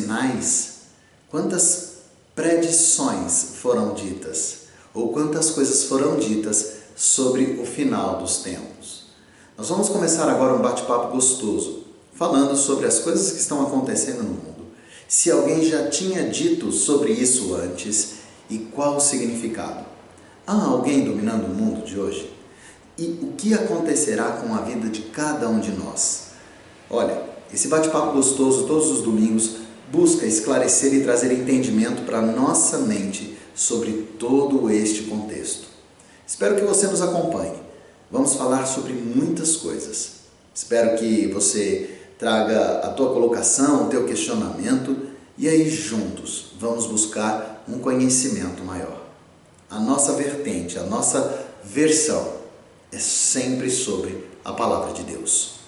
sinais, quantas predições foram ditas, ou quantas coisas foram ditas sobre o final dos tempos. Nós vamos começar agora um bate-papo gostoso, falando sobre as coisas que estão acontecendo no mundo. Se alguém já tinha dito sobre isso antes e qual o significado. Há alguém dominando o mundo de hoje? E o que acontecerá com a vida de cada um de nós? Olha, esse bate-papo gostoso todos os domingos busca esclarecer e trazer entendimento para nossa mente sobre todo este contexto. Espero que você nos acompanhe. Vamos falar sobre muitas coisas. Espero que você traga a tua colocação, o teu questionamento e aí juntos vamos buscar um conhecimento maior. A nossa vertente, a nossa versão é sempre sobre a palavra de Deus.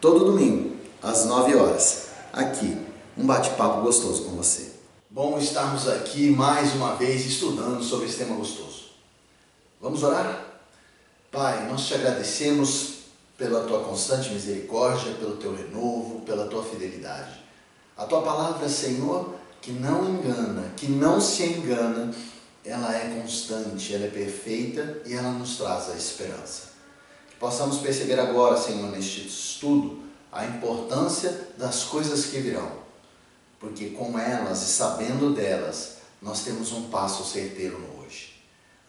Todo domingo, às 9 horas, aqui, um bate-papo gostoso com você. Bom estarmos aqui mais uma vez estudando sobre esse tema gostoso. Vamos orar? Pai, nós te agradecemos pela tua constante misericórdia, pelo teu renovo, pela tua fidelidade. A tua palavra, Senhor, que não engana, que não se engana, ela é constante, ela é perfeita e ela nos traz a esperança. Que possamos perceber agora, Senhor, neste estudo, a importância das coisas que virão, porque com elas e sabendo delas, nós temos um passo certeiro no hoje.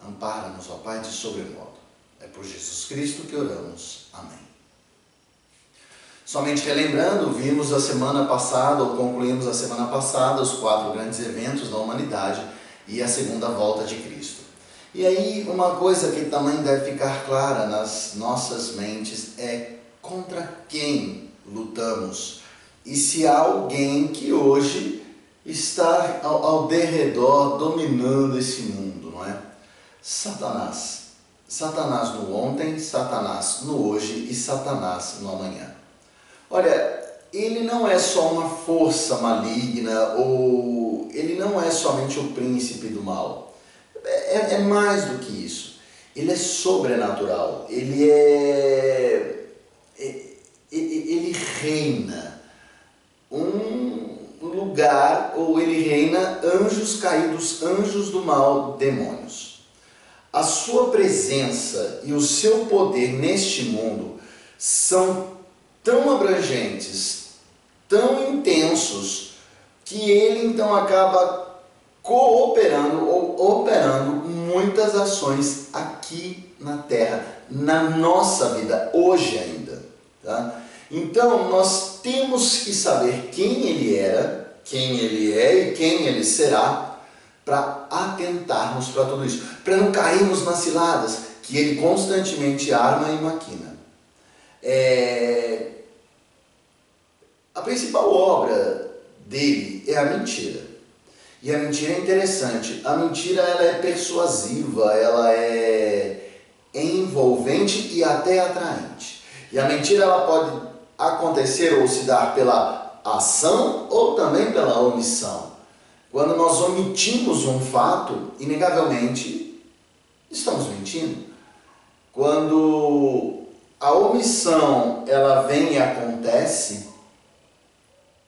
Ampara-nos, ó Pai, de sobremodo. É por Jesus Cristo que oramos. Amém. Somente relembrando, vimos a semana passada, ou concluímos a semana passada, os quatro grandes eventos da humanidade e a segunda volta de Cristo. E aí, uma coisa que também deve ficar clara nas nossas mentes é contra quem lutamos e se há alguém que hoje está ao, ao derredor dominando esse mundo, não é? Satanás. Satanás no ontem, Satanás no hoje e Satanás no amanhã. Olha, ele não é só uma força maligna ou ele não é somente o príncipe do mal. É, é mais do que isso. Ele é sobrenatural. Ele é, é ele reina lugar ou ele reina anjos caídos, anjos do mal, demônios. A sua presença e o seu poder neste mundo são tão abrangentes, tão intensos, que ele então acaba cooperando ou operando muitas ações aqui na Terra, na nossa vida, hoje ainda. Tá? Então nós temos que saber quem ele era, quem ele é e quem ele será, para atentarmos para tudo isso, para não cairmos nas ciladas que ele constantemente arma e maquina. É, a principal obra dele é a mentira. E a mentira é interessante. A mentira ela é persuasiva, ela é envolvente e até atraente. E a mentira ela pode acontecer ou se dar pela ação ou também pela omissão. Quando nós omitimos um fato, inegavelmente estamos mentindo. Quando a omissão ela vem e acontece,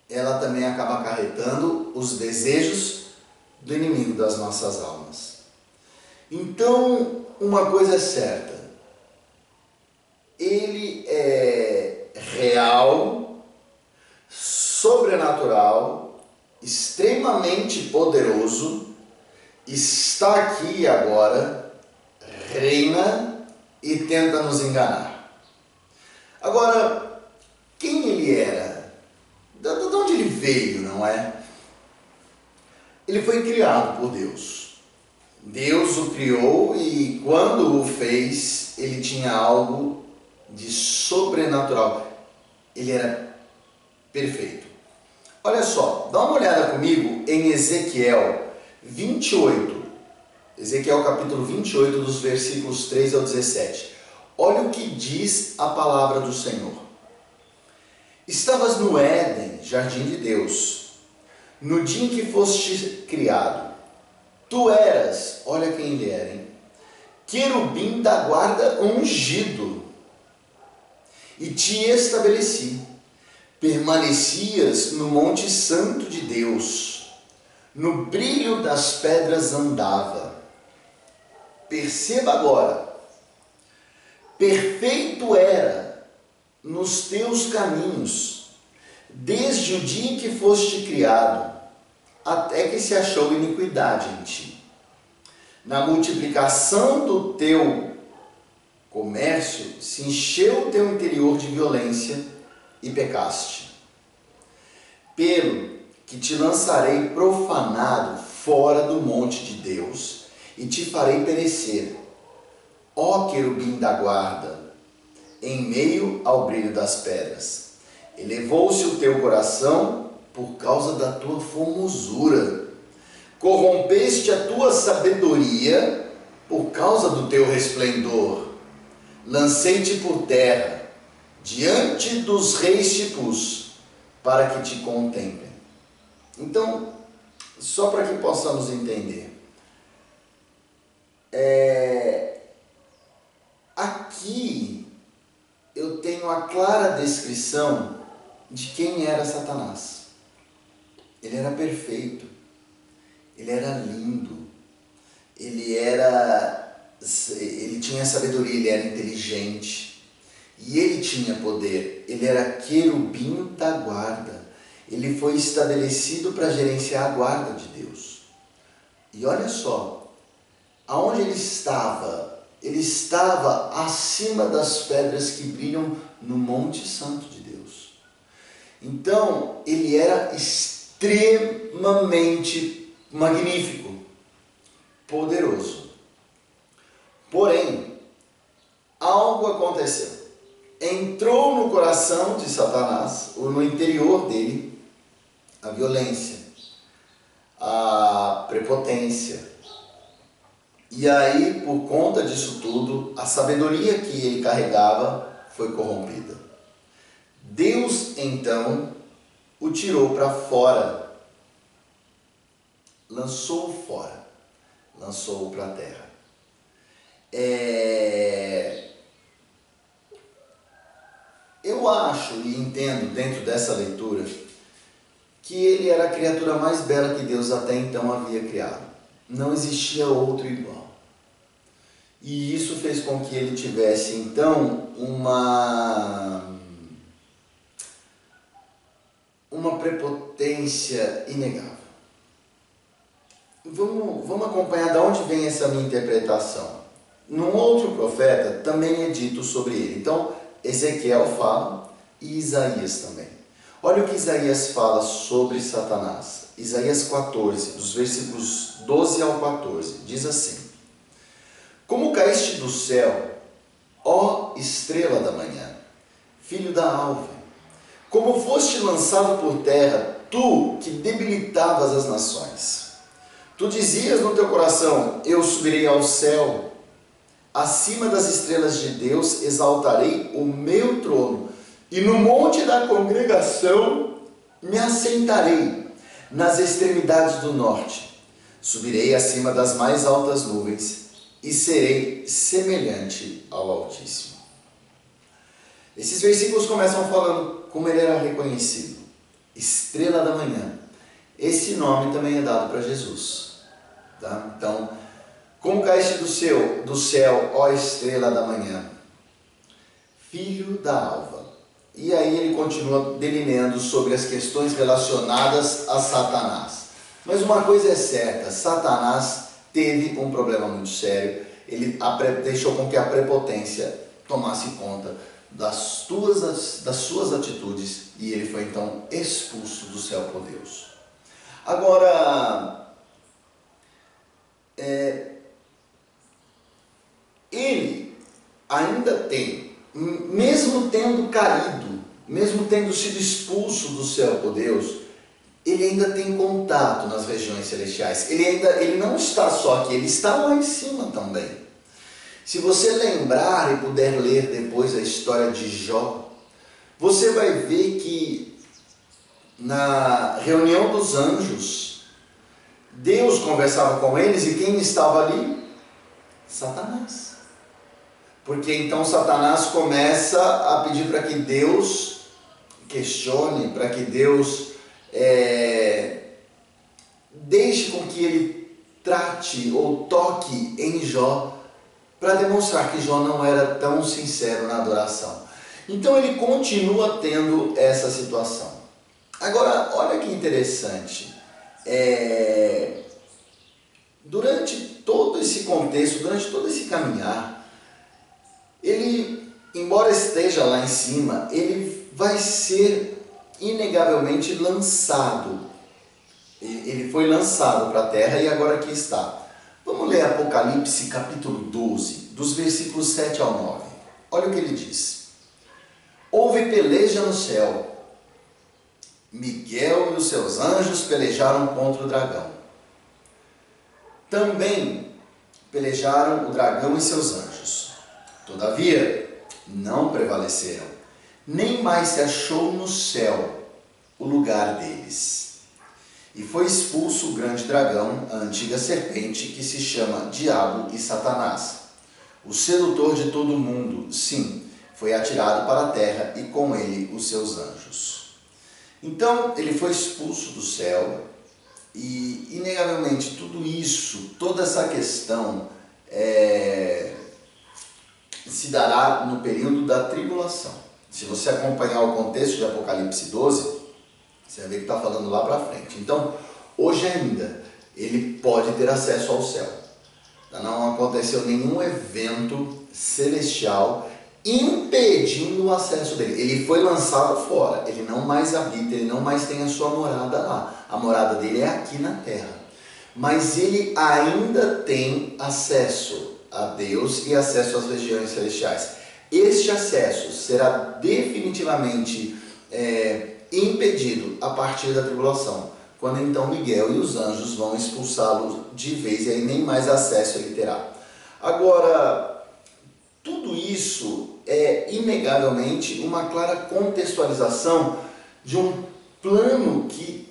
ela também acaba acarretando os desejos do inimigo das nossas almas. Então, uma coisa é certa: ele é real, sobrenatural, extremamente poderoso, está aqui agora, reina e tenta nos enganar. Agora, quem ele era? De onde ele veio, não é? Ele foi criado por Deus. Deus o criou e quando o fez, ele tinha algo de sobrenatural. Ele era perfeito. Olha só, dá uma olhada comigo em Ezequiel 28. Ezequiel capítulo 28, dos versículos 3 ao 17. Olha o que diz a palavra do Senhor. Estavas no Éden, jardim de Deus, no dia em que foste criado. Tu eras, olha quem ele era, hein? querubim da guarda ungido. e te estabeleci. Permanecias no Monte Santo de Deus, no brilho das pedras andava. Perceba agora, perfeito era nos teus caminhos, desde o dia em que foste criado, até que se achou iniquidade em ti. Na multiplicação do teu comércio, se encheu o teu interior de violência e pecaste. Pelo que te lançarei profanado fora do monte de Deus e te farei perecer, ó querubim da guarda, em meio ao brilho das pedras. Elevou-se o teu coração por causa da tua formosura. Corrompeste a tua sabedoria por causa do teu resplendor. Lancei-te por terra, diante dos reis te pus, para que te contemplem. Então, só para que possamos entender, é, aqui eu tenho a clara descrição de quem era Satanás. Ele era perfeito, ele era lindo, ele era ele tinha sabedoria, ele era inteligente e ele tinha poder. Ele era querubim da guarda. Ele foi estabelecido para gerenciar a guarda de Deus. E olha só, aonde ele estava? Ele estava acima das pedras que brilham no Monte Santo de Deus. Então, ele era extremamente magnífico, poderoso. Porém, algo aconteceu. Entrou no coração de Satanás, ou no interior dele, a violência, a prepotência. E aí, por conta disso tudo, a sabedoria que ele carregava foi corrompida. Deus então o tirou para fora, lançou-o fora, lançou-o para a terra. É... Eu acho e entendo dentro dessa leitura que ele era a criatura mais bela que Deus até então havia criado. Não existia outro igual. E isso fez com que ele tivesse então uma uma prepotência inegável. Vamos, vamos acompanhar de onde vem essa minha interpretação. Num outro profeta também é dito sobre ele. Então, Ezequiel fala e Isaías também. Olha o que Isaías fala sobre Satanás. Isaías 14, dos versículos 12 ao 14, diz assim: Como caíste do céu, ó estrela da manhã, filho da alva, como foste lançado por terra, tu que debilitavas as nações. Tu dizias no teu coração: Eu subirei ao céu acima das estrelas de Deus exaltarei o meu trono, e no monte da congregação me assentarei, nas extremidades do norte. Subirei acima das mais altas nuvens e serei semelhante ao Altíssimo. Esses versículos começam falando como ele era reconhecido. Estrela da manhã. Esse nome também é dado para Jesus. Tá? Então, como caíste do céu, do céu, ó estrela da manhã, filho da alva. E aí ele continua delineando sobre as questões relacionadas a Satanás. Mas uma coisa é certa, Satanás teve um problema muito sério. Ele deixou com que a prepotência tomasse conta das, tuas, das suas atitudes e ele foi então expulso do céu por Deus. Agora, é, ele ainda tem, mesmo tendo caído, mesmo tendo sido expulso do céu por Deus, ele ainda tem contato nas regiões celestiais. Ele ainda ele não está só aqui, ele está lá em cima também. Se você lembrar e puder ler depois a história de Jó, você vai ver que na reunião dos anjos, Deus conversava com eles e quem estava ali? Satanás. Porque então Satanás começa a pedir para que Deus questione, para que Deus é, deixe com que ele trate ou toque em Jó para demonstrar que Jó não era tão sincero na adoração. Então ele continua tendo essa situação. Agora, olha que interessante. É, durante todo esse contexto, durante todo esse caminhar, ele, embora esteja lá em cima, ele vai ser inegavelmente lançado. Ele foi lançado para a terra e agora aqui está. Vamos ler Apocalipse capítulo 12, dos versículos 7 ao 9. Olha o que ele diz. Houve peleja no céu. Miguel e os seus anjos pelejaram contra o dragão. Também pelejaram o dragão e seus anjos. Todavia, não prevaleceram, nem mais se achou no céu o lugar deles. E foi expulso o grande dragão, a antiga serpente, que se chama Diabo e Satanás. O sedutor de todo o mundo, sim, foi atirado para a terra e com ele os seus anjos. Então ele foi expulso do céu e, inegavelmente, tudo isso, toda essa questão é, se dará no período da tribulação. Se você acompanhar o contexto de Apocalipse 12, você vai ver que está falando lá para frente. Então, hoje ainda, ele pode ter acesso ao céu. Não aconteceu nenhum evento celestial impedindo o acesso dele. Ele foi lançado fora, ele não mais habita, ele não mais tem a sua morada lá. A morada dele é aqui na terra. Mas ele ainda tem acesso a Deus e acesso às regiões celestiais. Este acesso será definitivamente é, impedido a partir da tribulação, quando então Miguel e os anjos vão expulsá-lo de vez e aí nem mais acesso ele terá. Agora, tudo isso é inegavelmente uma clara contextualização de um plano que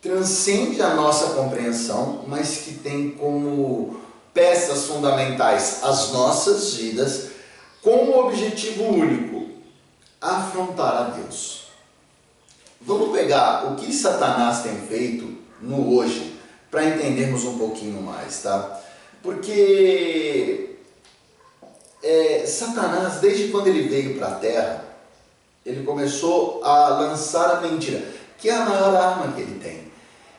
transcende a nossa compreensão, mas que tem como peças fundamentais as nossas vidas, com o objetivo único: afrontar a Deus. Vamos pegar o que Satanás tem feito no hoje para entendermos um pouquinho mais, tá? Porque é, Satanás, desde quando ele veio para a Terra, ele começou a lançar a mentira, que é a maior arma que ele tem.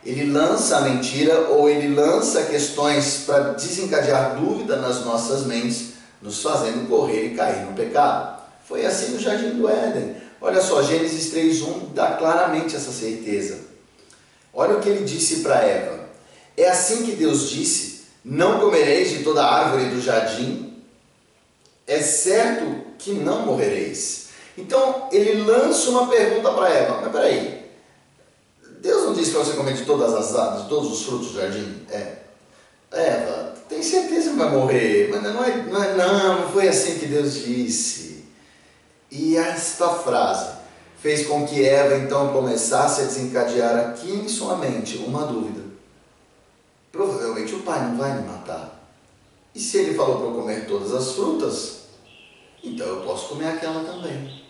Ele lança a mentira ou ele lança questões para desencadear dúvida nas nossas mentes, nos fazendo correr e cair no pecado. Foi assim no Jardim do Éden. Olha só, Gênesis 3:1 dá claramente essa certeza. Olha o que ele disse para Eva. É assim que Deus disse: Não comereis de toda árvore do jardim. É certo que não morrereis. Então ele lança uma pergunta para Eva. Mas peraí, Deus não disse para você comer de todas as árvores, todos os frutos do jardim? É. Eva, tem certeza que vai morrer? Mas não é, não, é, não, não foi assim que Deus disse. E esta frase fez com que Eva então começasse a desencadear aqui em sua mente uma dúvida. Provavelmente o pai não vai me matar. E se ele falou para eu comer todas as frutas, então eu posso comer aquela também.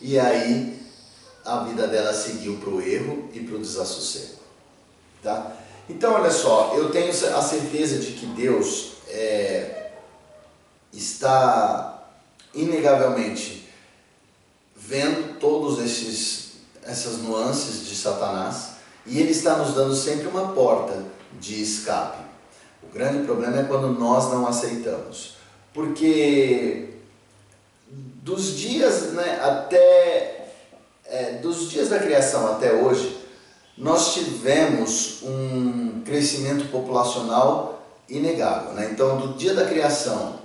E aí a vida dela seguiu para o erro e para o desassossego. Tá? Então, olha só, eu tenho a certeza de que Deus é, está inegavelmente vendo todos esses essas nuances de Satanás e ele está nos dando sempre uma porta de escape. O grande problema é quando nós não aceitamos, porque dos dias né, até é, dos dias da criação até hoje nós tivemos um crescimento populacional inegável. Né? Então, do dia da criação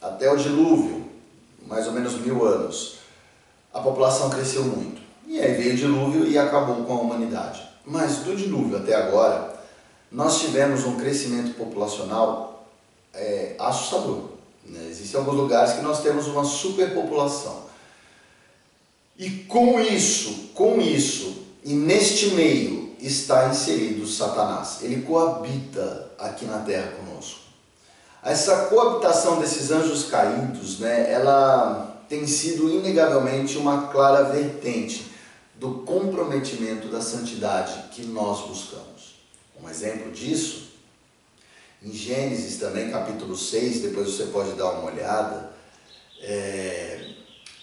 até o dilúvio, mais ou menos mil anos, a população cresceu muito. E aí veio o dilúvio e acabou com a humanidade. Mas do dilúvio até agora, nós tivemos um crescimento populacional é, assustador. Né? Existem alguns lugares que nós temos uma superpopulação. E com isso, com isso, e neste meio está inserido Satanás. Ele coabita aqui na terra conosco. Essa coabitação desses anjos caídos, né, ela tem sido inegavelmente uma clara vertente do comprometimento da santidade que nós buscamos. Um exemplo disso, em Gênesis também, capítulo 6, depois você pode dar uma olhada, é,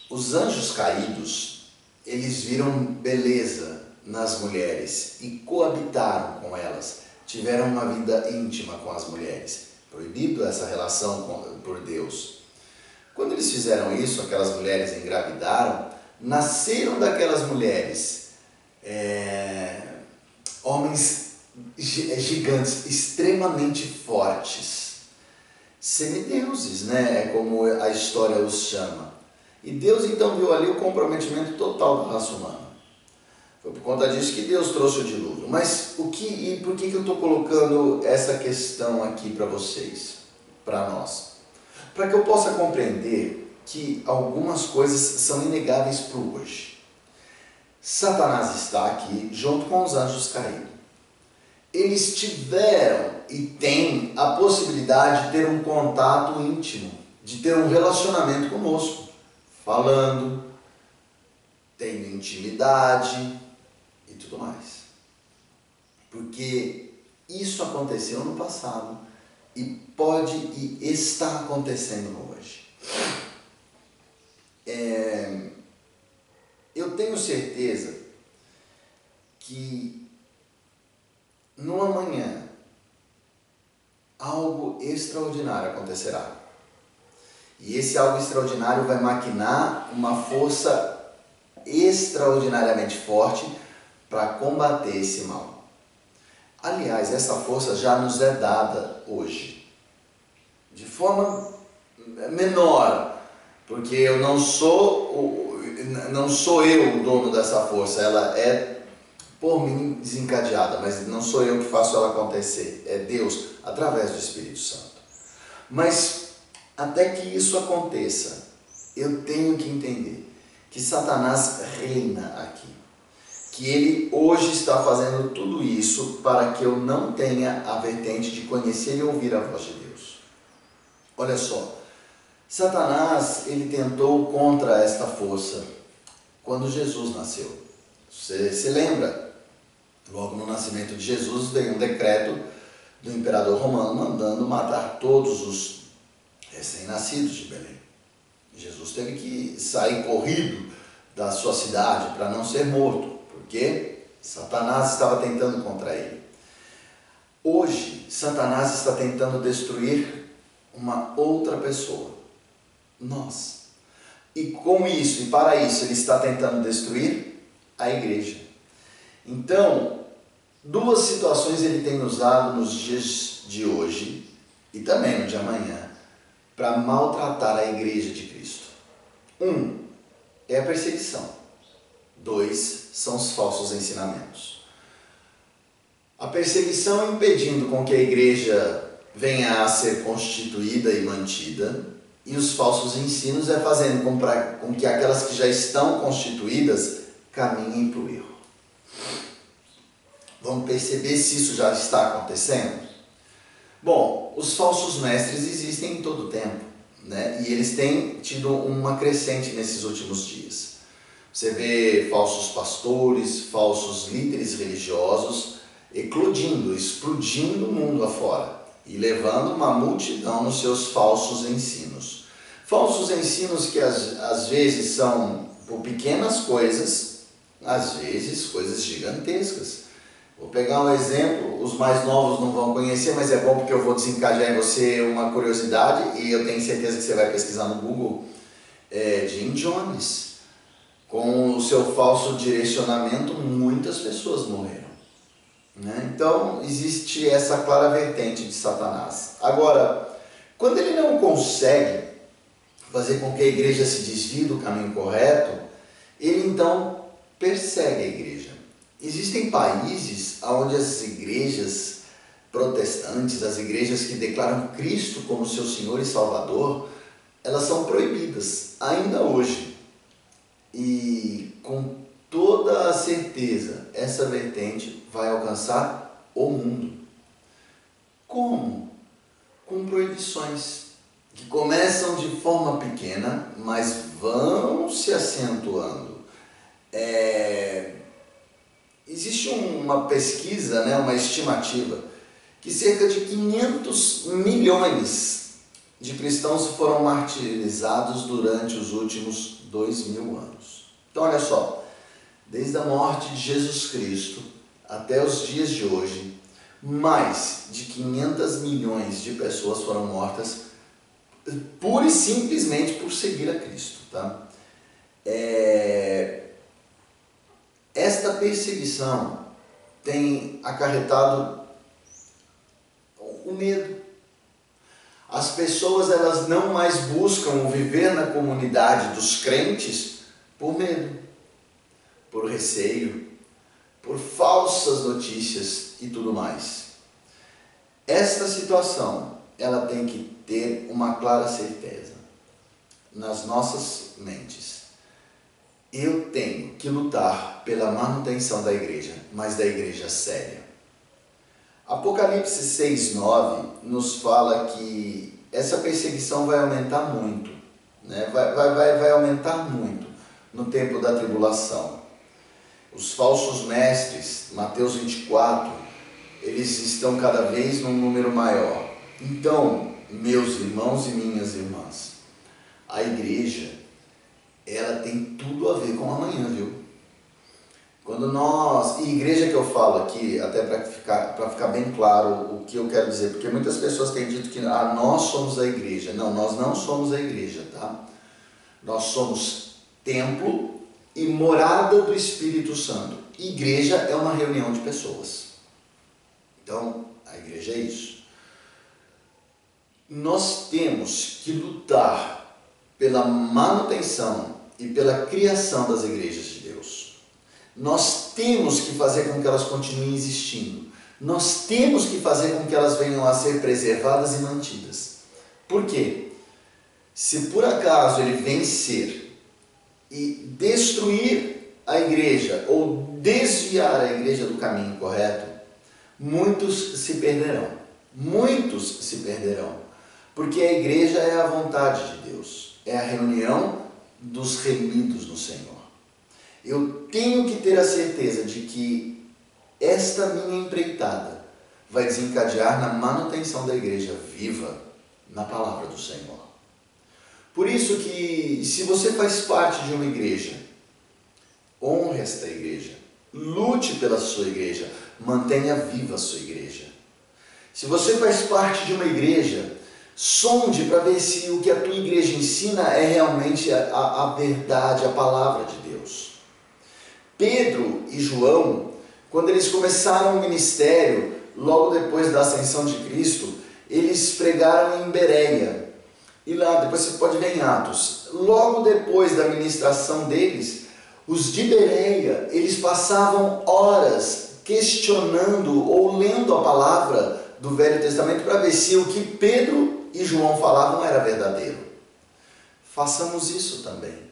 os anjos caídos, eles viram beleza nas mulheres e coabitaram com elas, tiveram uma vida íntima com as mulheres. Proibido essa relação com, por Deus. Quando eles fizeram isso, aquelas mulheres engravidaram, nasceram daquelas mulheres é, homens gigantes, extremamente fortes, semideuses, né? É como a história os chama. E Deus então viu ali o comprometimento total da raça humana. Foi por conta disso que Deus trouxe o dilúvio. Mas o que e por que, que eu estou colocando essa questão aqui para vocês, para nós? Para que eu possa compreender que algumas coisas são inegáveis para hoje. Satanás está aqui junto com os anjos caídos. Eles tiveram e têm a possibilidade de ter um contato íntimo, de ter um relacionamento conosco, falando, tendo intimidade, e tudo mais. Porque isso aconteceu no passado e pode e está acontecendo hoje. É, eu tenho certeza que no amanhã algo extraordinário acontecerá. E esse algo extraordinário vai maquinar uma força extraordinariamente forte para combater esse mal. Aliás, essa força já nos é dada hoje, de forma menor, porque eu não sou não sou eu o dono dessa força, ela é por mim desencadeada, mas não sou eu que faço ela acontecer, é Deus através do Espírito Santo. Mas até que isso aconteça, eu tenho que entender que Satanás reina aqui que ele hoje está fazendo tudo isso para que eu não tenha a vertente de conhecer e ouvir a voz de Deus. Olha só, Satanás ele tentou contra esta força quando Jesus nasceu. Você se lembra? Logo no nascimento de Jesus veio um decreto do imperador romano mandando matar todos os recém-nascidos de Belém. Jesus teve que sair corrido da sua cidade para não ser morto porque Satanás estava tentando contra ele. Hoje, Satanás está tentando destruir uma outra pessoa, nós. E com isso, e para isso, ele está tentando destruir a igreja. Então, duas situações ele tem usado nos dias de hoje e também no de amanhã para maltratar a igreja de Cristo. Um é a perseguição. Dois são os falsos ensinamentos. A perseguição impedindo com que a igreja venha a ser constituída e mantida, e os falsos ensinos é fazendo com, pra, com que aquelas que já estão constituídas caminhem para o erro. Vamos perceber se isso já está acontecendo? Bom, os falsos mestres existem em todo o tempo, né? e eles têm tido uma crescente nesses últimos dias. Você vê falsos pastores, falsos líderes religiosos eclodindo, explodindo o mundo afora e levando uma multidão nos seus falsos ensinos. Falsos ensinos que às, às vezes são por pequenas coisas, às vezes coisas gigantescas. Vou pegar um exemplo, os mais novos não vão conhecer, mas é bom porque eu vou desencadear em você uma curiosidade e eu tenho certeza que você vai pesquisar no Google. É, Jim Jones com o seu falso direcionamento, muitas pessoas morreram. Né? Então, existe essa clara vertente de Satanás. Agora, quando ele não consegue fazer com que a igreja se desvie do caminho correto, ele então persegue a igreja. Existem países onde as igrejas protestantes, as igrejas que declaram Cristo como seu Senhor e Salvador, elas são proibidas ainda hoje. E com toda a certeza, essa vertente vai alcançar o mundo. Como? com proibições que começam de forma pequena, mas vão se acentuando. É... Existe uma pesquisa, né, uma estimativa, que cerca de 500 milhões de cristãos foram martirizados durante os últimos dois mil anos. Então, olha só, desde a morte de Jesus Cristo até os dias de hoje, mais de 500 milhões de pessoas foram mortas pura e simplesmente por seguir a Cristo. Tá? É... Esta perseguição tem acarretado o medo. As pessoas elas não mais buscam viver na comunidade dos crentes por medo, por receio, por falsas notícias e tudo mais. Esta situação, ela tem que ter uma clara certeza nas nossas mentes. Eu tenho que lutar pela manutenção da igreja, mas da igreja séria. Apocalipse 6:9 nos fala que essa perseguição vai aumentar muito, né? vai, vai, vai, vai aumentar muito no tempo da tribulação. Os falsos mestres, Mateus 24, eles estão cada vez num número maior. Então, meus irmãos e minhas irmãs, a igreja, ela tem tudo a ver com amanhã, viu? Quando nós, e igreja que eu falo aqui, até para ficar, ficar bem claro o que eu quero dizer, porque muitas pessoas têm dito que ah, nós somos a igreja. Não, nós não somos a igreja, tá? Nós somos templo e morada do Espírito Santo. Igreja é uma reunião de pessoas. Então, a igreja é isso. Nós temos que lutar pela manutenção e pela criação das igrejas de Deus. Nós temos que fazer com que elas continuem existindo. Nós temos que fazer com que elas venham a ser preservadas e mantidas. Por quê? Se por acaso ele vencer e destruir a igreja ou desviar a igreja do caminho correto, muitos se perderão. Muitos se perderão. Porque a igreja é a vontade de Deus, é a reunião dos remidos no Senhor. Eu tenho que ter a certeza de que esta minha empreitada vai desencadear na manutenção da igreja viva na palavra do Senhor. Por isso que se você faz parte de uma igreja, honre esta igreja, lute pela sua igreja, mantenha viva a sua igreja. Se você faz parte de uma igreja, sonde para ver se o que a tua igreja ensina é realmente a, a, verdade, a palavra de Deus. Pedro e João, quando eles começaram o ministério, logo depois da ascensão de Cristo, eles pregaram em Bereia. E lá, depois você pode ver em Atos, logo depois da ministração deles, os de Bereia, eles passavam horas questionando ou lendo a palavra do Velho Testamento para ver se o que Pedro e João falavam era verdadeiro. Façamos isso também.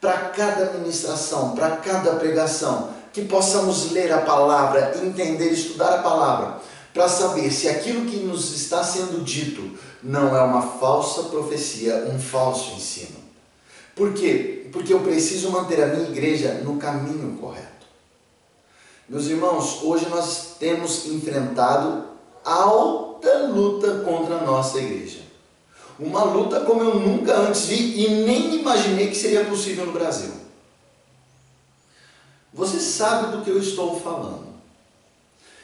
Para cada ministração, para cada pregação, que possamos ler a palavra, entender, estudar a palavra, para saber se aquilo que nos está sendo dito não é uma falsa profecia, um falso ensino. Por quê? Porque eu preciso manter a minha igreja no caminho correto. Meus irmãos, hoje nós temos enfrentado alta luta contra a nossa igreja. Uma luta como eu nunca antes vi e nem imaginei que seria possível no Brasil. Você sabe do que eu estou falando.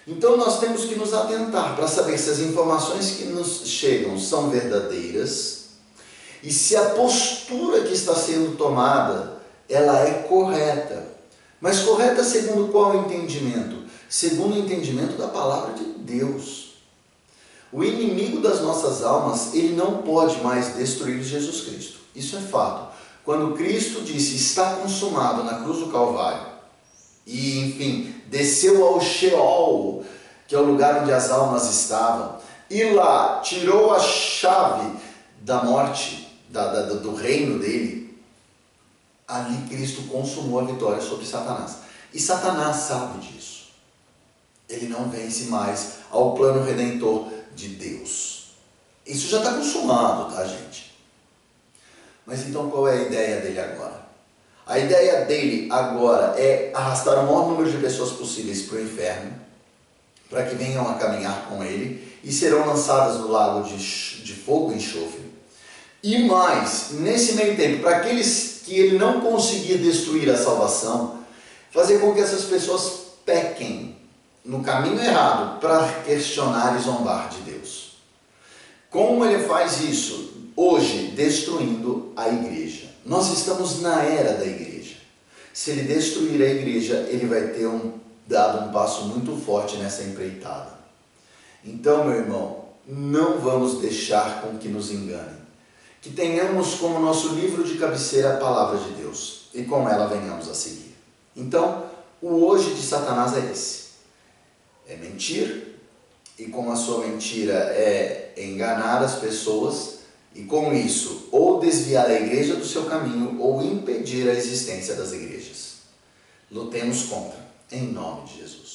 Então nós temos que nos atentar para saber se as informações que nos chegam são verdadeiras e se a postura que está sendo tomada ela é correta. Mas correta segundo qual entendimento? Segundo o entendimento da palavra de Deus. O inimigo das nossas almas, ele não pode mais destruir Jesus Cristo. Isso é fato. Quando Cristo disse está consumado na cruz do Calvário, e enfim, desceu ao Sheol, que é o lugar onde as almas estavam, e lá tirou a chave da morte, da, da, do reino dele, ali Cristo consumou a vitória sobre Satanás. E Satanás sabe disso. Ele não vence mais ao plano redentor de Deus. Isso já está consumado, tá, gente? Mas então qual é a ideia dele agora? A ideia dele agora é arrastar o maior número de pessoas possíveis para o inferno, para que venham a caminhar com ele e serão lançadas no lago de, de fogo e enxofre. E mais, nesse meio tempo, para aqueles que ele não conseguir destruir a salvação, fazer com que essas pessoas pequem no caminho errado para questionar e zombar de Deus. Como ele faz isso? Hoje, destruindo a igreja. Nós estamos na era da igreja. Se ele destruir a igreja, ele vai ter um, dado um passo muito forte nessa empreitada. Então, meu irmão, não vamos deixar com que nos enganem. Que tenhamos como nosso livro de cabeceira a palavra de Deus e com ela venhamos a seguir. Então, o hoje de Satanás é esse: é mentir, e com a sua mentira é enganar as pessoas, e com isso, ou desviar a igreja do seu caminho, ou impedir a existência das igrejas. Lutemos contra, em nome de Jesus.